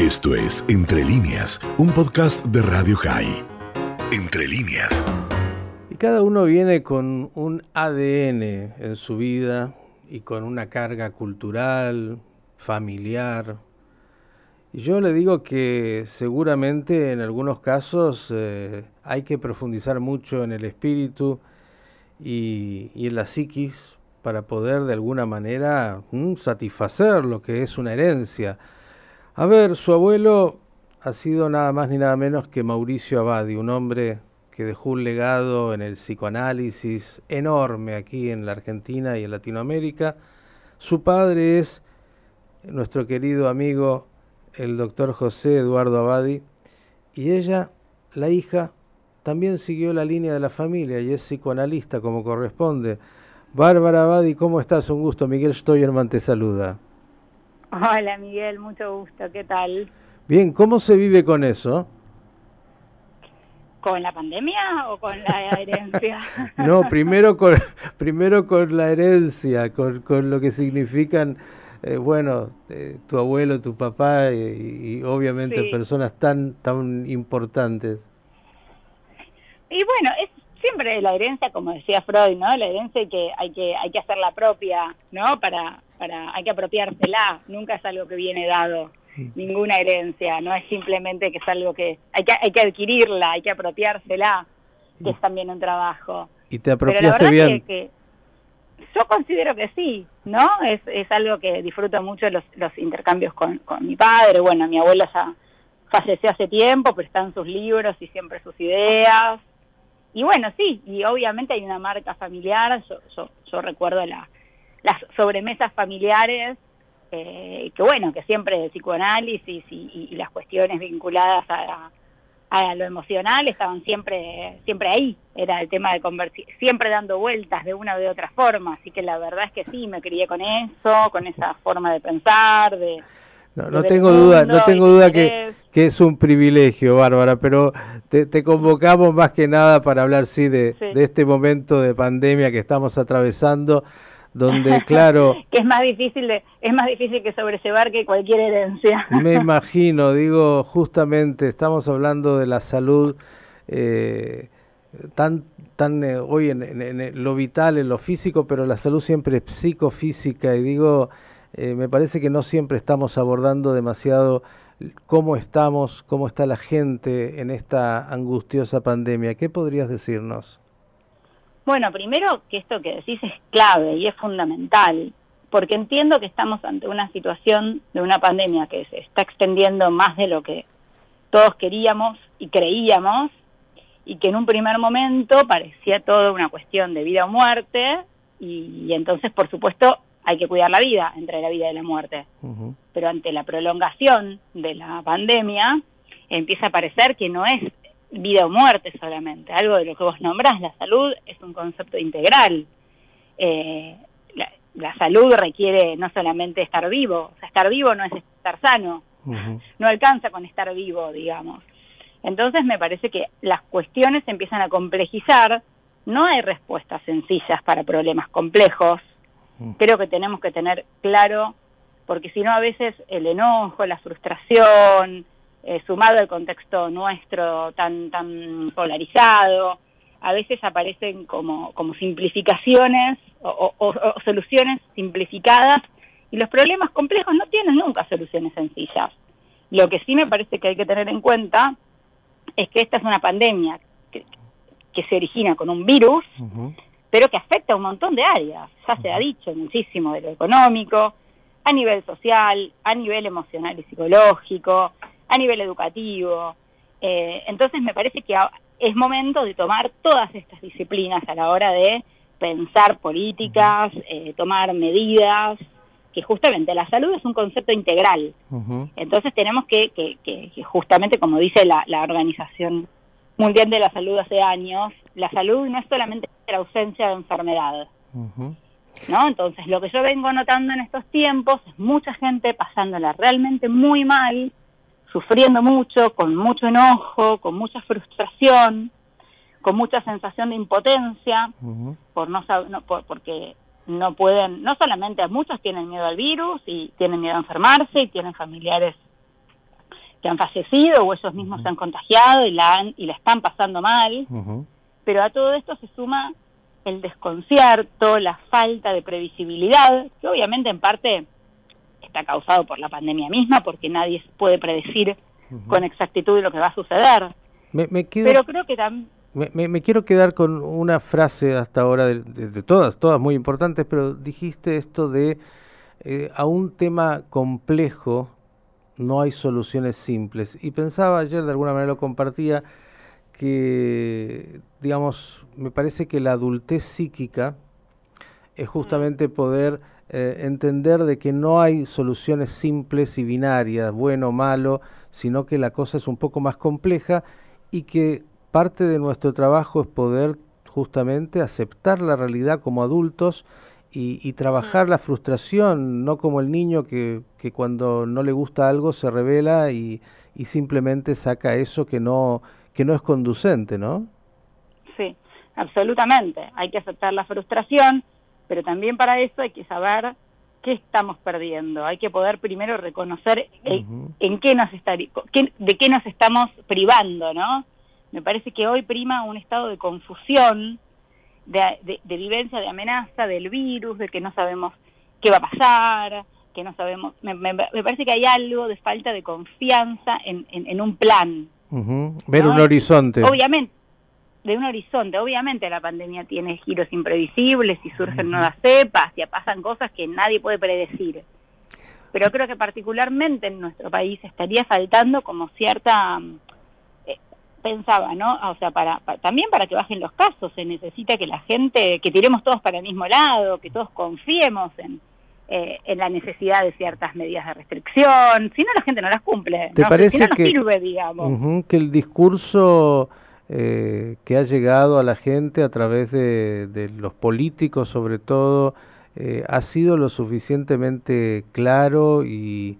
Esto es Entre líneas, un podcast de Radio High. Entre líneas. Y cada uno viene con un ADN en su vida y con una carga cultural, familiar. Y yo le digo que seguramente en algunos casos eh, hay que profundizar mucho en el espíritu y, en la psiquis para poder de alguna manera mm, satisfacer lo que es una herencia. A ver, su abuelo ha sido nada más ni nada menos que Mauricio Abadi, un hombre que dejó un legado en el psicoanálisis enorme aquí en la Argentina y en Latinoamérica. Su padre es nuestro querido amigo el doctor José Eduardo Abadi y ella, la hija, también siguió la línea de la familia y es psicoanalista como corresponde. Bárbara Abadi, ¿cómo estás? Un gusto. Miguel Stoyerman te saluda. Hola Miguel, mucho gusto. ¿Qué tal? Bien, ¿cómo se vive con eso? ¿Con la pandemia o con la herencia? no, primero con, primero con la herencia, con, con lo que significan, eh, bueno, eh, tu abuelo, tu papá y, obviamente personas tan, tan importantes. Y bueno, es siempre la herencia, como decía Freud, ¿no? La herencia que hay que hay que hacerla propia, ¿no? Para para hay que apropiársela, nunca es algo que viene dado, ninguna herencia, no es simplemente que es algo que hay que hay que adquirirla, hay que apropiársela, que es también un trabajo. ¿Y te apropiaste bien? Que, yo considero que sí, ¿no? Es, es algo que disfruto mucho los, los intercambios con, con mi padre, bueno, mi abuela ya falleció hace tiempo, pero están sus libros y siempre sus ideas, y bueno, sí, y obviamente hay una marca familiar, yo, yo, recuerdo la, las sobremesas familiares, eh, que bueno, que siempre el psicoanálisis y, las cuestiones vinculadas a, a, lo emocional estaban siempre, siempre ahí, era el tema de convertir, siempre dando vueltas de una o de otra forma, así que la verdad es que sí, me crié con eso, con esa forma de pensar, de no, tengo duda, no tengo duda que, que, es un privilegio, Bárbara, pero te, convocamos más que nada para hablar, sí, de, de este momento de pandemia que estamos atravesando, donde, claro... que es más difícil de, es más difícil que sobrellevar que cualquier herencia. me imagino, digo, justamente, estamos hablando de la salud... Eh, tan tan eh, hoy en, en, lo vital, en lo físico, pero la salud siempre es psicofísica y digo, eh, me parece que no siempre estamos abordando demasiado cómo estamos, cómo está la gente en esta angustiosa pandemia. ¿Qué podrías decirnos? Bueno, primero que esto que decís es clave y es fundamental, porque entiendo que estamos ante una situación de una pandemia que se está extendiendo más de lo que todos queríamos y creíamos, y que en un primer momento parecía todo una cuestión de vida o muerte, y, y entonces, por supuesto, hay que cuidar la vida entre la vida y la muerte. Pero ante la prolongación de la pandemia, empieza a parecer que no es vida o muerte solamente. Algo de lo que vos nombrás, la salud es un concepto integral. Eh, la, salud requiere no solamente estar vivo, o sea, estar vivo no es estar sano, no alcanza con estar vivo, digamos. Entonces me parece que las cuestiones se empiezan a complejizar, no hay respuestas sencillas para problemas complejos, creo que tenemos que tener claro, porque si no a veces el enojo, la frustración, eh, sumado al contexto nuestro tan, tan polarizado, a veces aparecen como, como simplificaciones o, soluciones simplificadas y los problemas complejos no tienen nunca soluciones sencillas. Lo que sí me parece que hay que tener en cuenta es que esta es una pandemia que, se origina con un virus, pero que afecta a un montón de áreas, ya se ha dicho muchísimo de lo económico, a nivel social, a nivel emocional y psicológico, a nivel educativo. Eh, entonces me parece que es momento de tomar todas estas disciplinas a la hora de pensar políticas, eh, tomar medidas, que justamente la salud es un concepto integral. Entonces tenemos que, que, que, justamente, como dice la, la Organización Mundial de la Salud hace años, la salud no es solamente la ausencia de enfermedad. ¿No? Entonces, lo que yo vengo notando en estos tiempos es mucha gente pasándola realmente muy mal, sufriendo mucho, con mucho enojo, con mucha frustración, con mucha sensación de impotencia, por no, no por, porque no pueden, no solamente muchos tienen miedo al virus y tienen miedo a enfermarse y tienen familiares que han fallecido o ellos mismos se han contagiado y la, han, y la están pasando mal. Pero a todo esto se suma el desconcierto, la falta de previsibilidad, que obviamente en parte está causado por la pandemia misma, porque nadie puede predecir con exactitud lo que va a suceder. Me, Pero creo que también... Me, quiero quedar con una frase hasta ahora de, todas, todas muy importantes, pero dijiste esto de eh, a un tema complejo no hay soluciones simples. Y pensaba ayer, de alguna manera lo compartía, que, digamos, me parece que la adultez psíquica es justamente poder eh, entender de que no hay soluciones simples y binarias, bueno o malo, sino que la cosa es un poco más compleja y que parte de nuestro trabajo es poder justamente aceptar la realidad como adultos y, trabajar la frustración, no como el niño que, que, cuando no le gusta algo se revela y, y, simplemente saca eso que no, que no es conducente, ¿no? Sí, absolutamente. Hay que aceptar la frustración, pero también para eso hay que saber qué estamos perdiendo. Hay que poder primero reconocer en, qué nos está, de qué nos estamos privando, ¿no? Me parece que hoy prima un estado de confusión de, vivencia de amenaza del virus, de que no sabemos qué va a pasar, que no sabemos. Me, parece que hay algo de falta de confianza en, un plan. Ver un horizonte. Obviamente, de un horizonte. Obviamente la pandemia tiene giros imprevisibles y surgen nuevas cepas y pasan cosas que nadie puede predecir. Pero creo que particularmente en nuestro país estaría faltando como cierta pensaba, ¿no? O sea, para, también para que bajen los casos se necesita que la gente, que tiremos todos para el mismo lado, que todos confiemos en, eh, en la necesidad de ciertas medidas de restricción. Si no, la gente no las cumple. ¿Te parece si no, que, sirve, digamos. que el discurso eh, que ha llegado a la gente a través de, de los políticos, sobre todo, eh, ha sido lo suficientemente claro y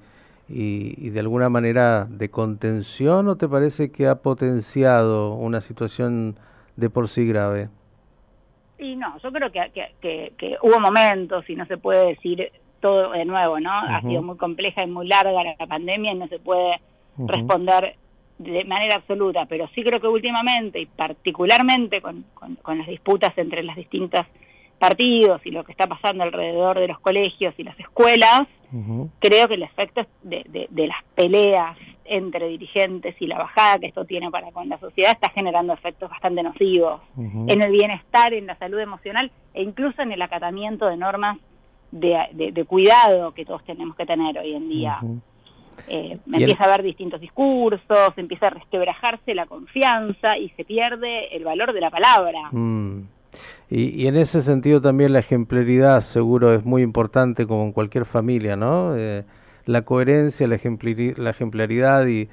y, de alguna manera de contención o te parece que ha potenciado una situación de por sí grave? Y no, yo creo que, que, hubo momentos y no se puede decir todo de nuevo, ¿no? Ha sido muy compleja y muy larga la, pandemia y no se puede responder de manera absoluta, pero sí creo que últimamente y particularmente con, con las disputas entre las distintas partidos y lo que está pasando alrededor de los colegios y las escuelas, creo que el efecto de, las peleas entre dirigentes y la bajada que esto tiene para con la sociedad está generando efectos bastante nocivos en el bienestar, en la salud emocional e incluso en el acatamiento de normas de, cuidado que todos tenemos que tener hoy en día. Eh, empieza a haber distintos discursos, empieza a resquebrajarse la confianza y se pierde el valor de la palabra. Mm. Y, en ese sentido también la ejemplaridad seguro es muy importante como en cualquier familia, ¿no? Eh, la coherencia, la, ejemplaridad y,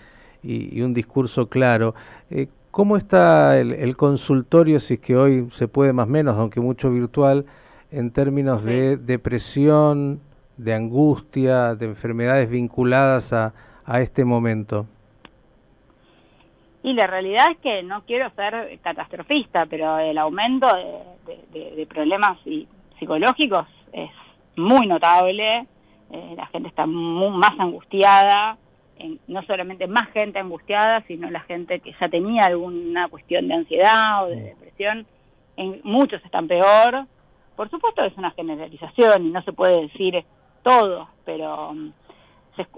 un discurso claro. Eh, ¿Cómo está el, consultorio, si es que hoy se puede más o menos, aunque mucho virtual, en términos de depresión, de angustia, de enfermedades vinculadas a este momento? Y la realidad es que no quiero ser catastrofista, pero el aumento de, problemas psicológicos es muy notable. Eh, la gente está más angustiada, no solamente más gente angustiada, sino la gente que ya tenía alguna cuestión de ansiedad o de depresión. En, muchos están peor. Por supuesto es una generalización y no se puede decir todo, pero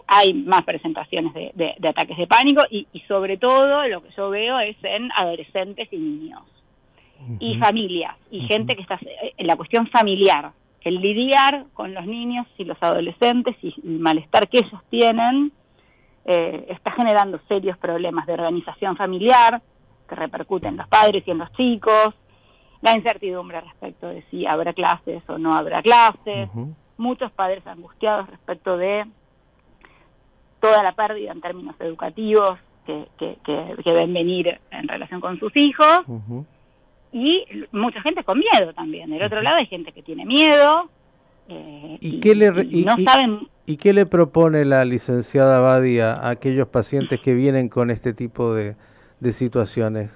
hay más presentaciones de, ataques de pánico y, sobre todo lo que yo veo es en adolescentes y niños. Y familias y gente que está en la cuestión familiar, el lidiar con los niños y los adolescentes y el malestar que ellos tienen eh, está generando serios problemas de organización familiar que repercuten en los padres y en los chicos, la incertidumbre respecto de si habrá clases o no habrá clases, muchos padres angustiados respecto de toda la pérdida en términos educativos que, que, ven venir en relación con sus hijos y mucha gente con miedo también. Del otro lado hay gente que tiene miedo. Eh, ¿Y, qué le, no saben... ¿Y qué le propone la licenciada Badia a aquellos pacientes que vienen con este tipo de, situaciones?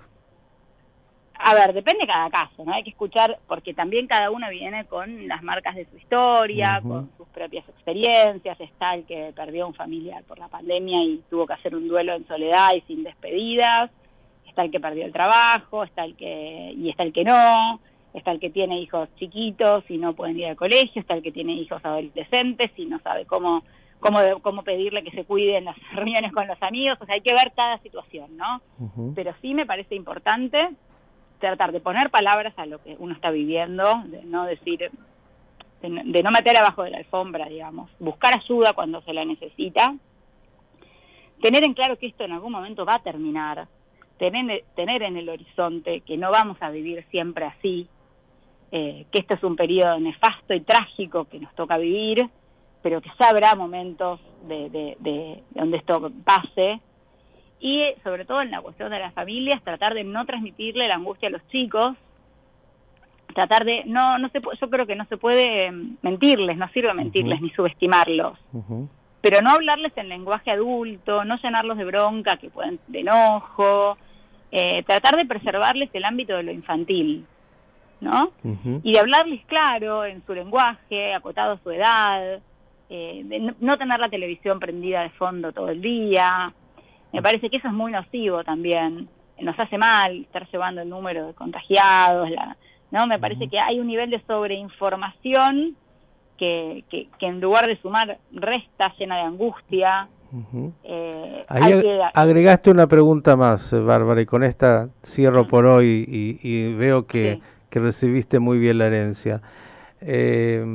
A ver, depende de cada caso, ¿no? Hay que escuchar, porque también cada uno viene con las marcas de su historia, con sus propias experiencias. Está el que perdió un familiar por la pandemia y tuvo que hacer un duelo en soledad y sin despedidas. Está el que perdió el trabajo, está el que, y está el que no. Está el que tiene hijos chiquitos y no pueden ir al colegio, está el que tiene hijos adolescentes y no sabe cómo, cómo, cómo pedirle que se cuide en las reuniones con los amigos. O sea, hay que ver cada situación, ¿no? Pero sí me parece importante tratar de poner palabras a lo que uno está viviendo, de no decir, de, no meter abajo de la alfombra, digamos, buscar ayuda cuando se la necesita, tener en claro que esto en algún momento va a terminar, tener, tener en el horizonte que no vamos a vivir siempre así, eh, que este es un periodo nefasto y trágico que nos toca vivir, pero que ya habrá momentos de, de donde esto pase y sobre todo en la cuestión de las familias, tratar de no transmitirle la angustia a los chicos, tratar de, no, no se, yo creo que no se puede mentirles, no sirve mentirles ni subestimarlos, pero no hablarles en lenguaje adulto, no llenarlos de bronca, que pueden, de enojo, eh, tratar de preservarles el ámbito de lo infantil, ¿no? Y de hablarles claro en su lenguaje, acotado a su edad, eh, de no tener la televisión prendida de fondo todo el día, me parece que eso es muy nocivo también. Nos hace mal estar llevando el número de contagiados, la, ¿no? Me parece que hay un nivel de sobreinformación que, que, en lugar de sumar resta llena de angustia. Eh, agregaste una pregunta más, Bárbara, y con esta cierro por hoy y, veo que, recibiste muy bien la herencia. Eh,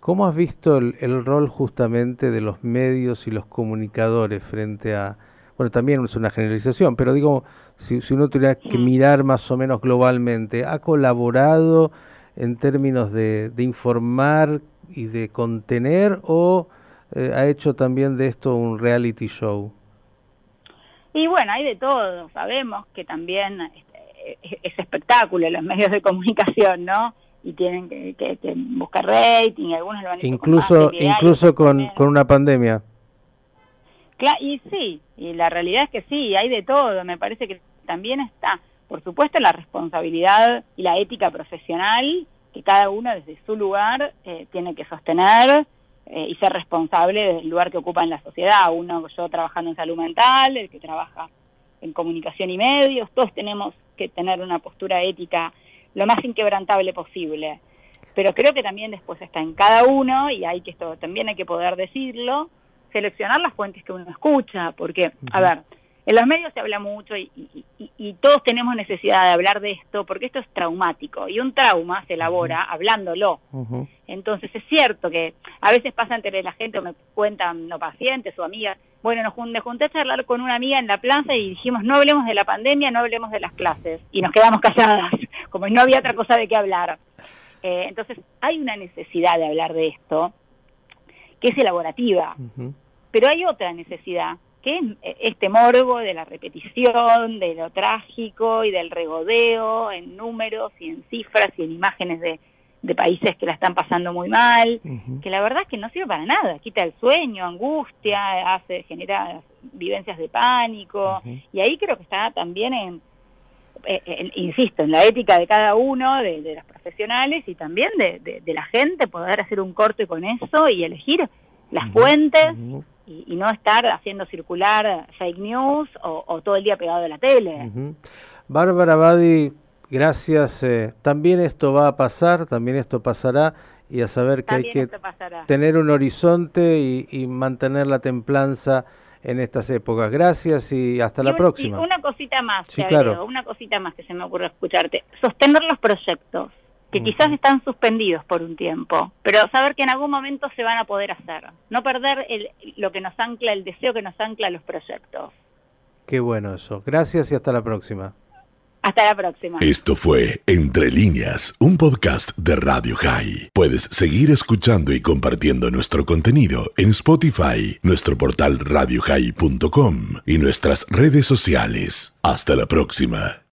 ¿Cómo has visto el, rol justamente de los medios y los comunicadores frente a, bueno, también es una generalización, pero digo, si, uno tuviera que mirar más o menos globalmente, ¿ha colaborado en términos de, informar y de contener o eh, ha hecho también de esto un reality show? Y bueno, hay de todo, sabemos que también este, es, espectáculo los medios de comunicación, ¿no? y tienen que, buscar rating, algunos lo han incluso incluso con, con una pandemia y sí, y la realidad es que sí, hay de todo. Me parece que también está, por supuesto, la responsabilidad y la ética profesional que cada uno desde su lugar eh, tiene que sostener eh, y ser responsable del lugar que ocupa en la sociedad. Uno, yo trabajando en salud mental, el que trabaja en comunicación y medios, todos tenemos que tener una postura ética lo más inquebrantable posible. Pero creo que también después está en cada uno, y hay que esto también hay que poder decirlo, seleccionar las fuentes que uno escucha, porque, a ver, en los medios se habla mucho y, todos tenemos necesidad de hablar de esto porque esto es traumático y un trauma se elabora hablándolo. Entonces es cierto que a veces pasa entre la gente o me cuentan no pacientes o amigas, bueno, nos me junté a charlar con una amiga en la plaza y dijimos no hablemos de la pandemia, no hablemos de las clases y nos quedamos calladas, como no había otra cosa de qué hablar. Eh, entonces hay una necesidad de hablar de esto que es elaborativa. Pero hay otra necesidad, que es eh, este morbo de la repetición, de lo trágico y del regodeo en números y en cifras y en imágenes de, países que la están pasando muy mal, que la verdad es que no sirve para nada, quita el sueño, angustia, hace genera vivencias de pánico, y ahí creo que está también en, eh, insisto, en la ética de cada uno, de, de los profesionales y también de, de, la gente, poder hacer un corte con eso y elegir las fuentes y, no estar haciendo circular fake news o, todo el día pegado de la tele. Bárbara Badi, gracias. Eh, también esto va a pasar, también esto pasará y a saber que hay que tener un horizonte y mantener la templanza en estas épocas. Gracias y hasta la próxima. una cosita más, claro. una cosita más que se me ocurre escucharte. Sostener los proyectos, que quizás están suspendidos por un tiempo, pero saber que en algún momento se van a poder hacer. No perder el, lo que nos ancla, el deseo que nos ancla a los proyectos. Qué bueno eso. Gracias y hasta la próxima. Hasta la próxima. Esto fue Entre líneas, un podcast de Radio High. Puedes seguir escuchando y compartiendo nuestro contenido en Spotify, nuestro portal radiohigh.com y nuestras redes sociales. Hasta la próxima.